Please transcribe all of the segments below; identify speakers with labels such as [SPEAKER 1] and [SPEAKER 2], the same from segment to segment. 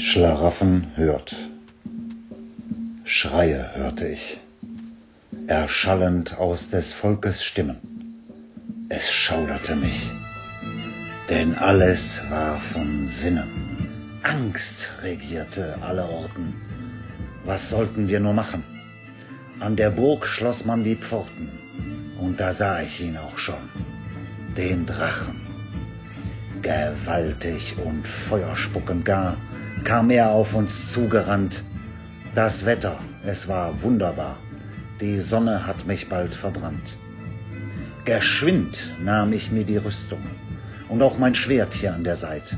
[SPEAKER 1] Schlaraffen hört. Schreie hörte ich, erschallend aus des Volkes Stimmen. Es schauderte mich, denn alles war von Sinnen. Angst regierte allerorten. Was sollten wir nur machen? An der Burg schloss man die Pforten, und da sah ich ihn auch schon, den Drachen. Gewaltig und feuerspuckend gar kam er auf uns zugerannt. Das Wetter, es war wunderbar, die Sonne hat mich bald verbrannt. Geschwind nahm ich mir die Rüstung und auch mein Schwert hier an der Seit,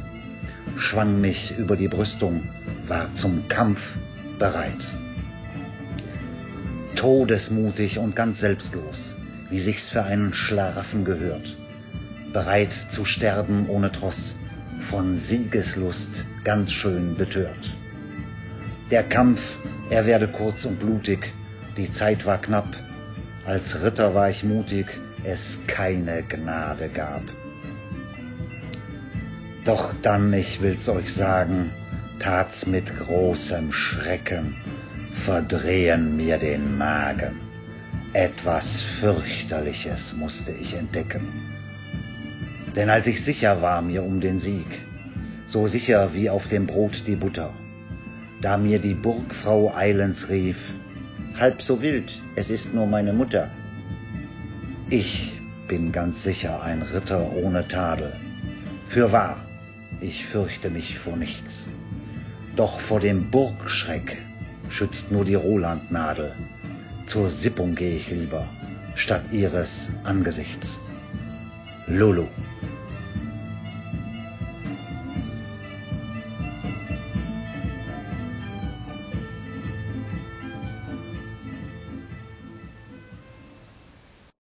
[SPEAKER 1] schwang mich über die Brüstung, war zum Kampf bereit. Todesmutig und ganz selbstlos, wie sich's für einen Schlaraffen gehört, bereit zu sterben ohne Tross, von Siegeslust ganz schön betört. Der Kampf, er werde kurz und blutig, die Zeit war knapp, als Ritter war ich mutig, es keine Gnade gab. Doch dann, ich will's euch sagen, tat's mit großem Schrecken, verdrehen mir den Magen. Etwas fürchterliches musste ich entdecken. Denn als ich sicher war mir um den Sieg, so sicher wie auf dem Brot die Butter, da mir die Burgfrau eilends rief, halb so wild, es ist nur meine Mutter. Ich bin ganz sicher ein Ritter ohne Tadel. Fürwahr, ich fürchte mich vor nichts. Doch vor dem Burgschreck schützt nur die Rolandnadel. Zur Sippung geh ich lieber, statt ihres Angesichts. Lulu.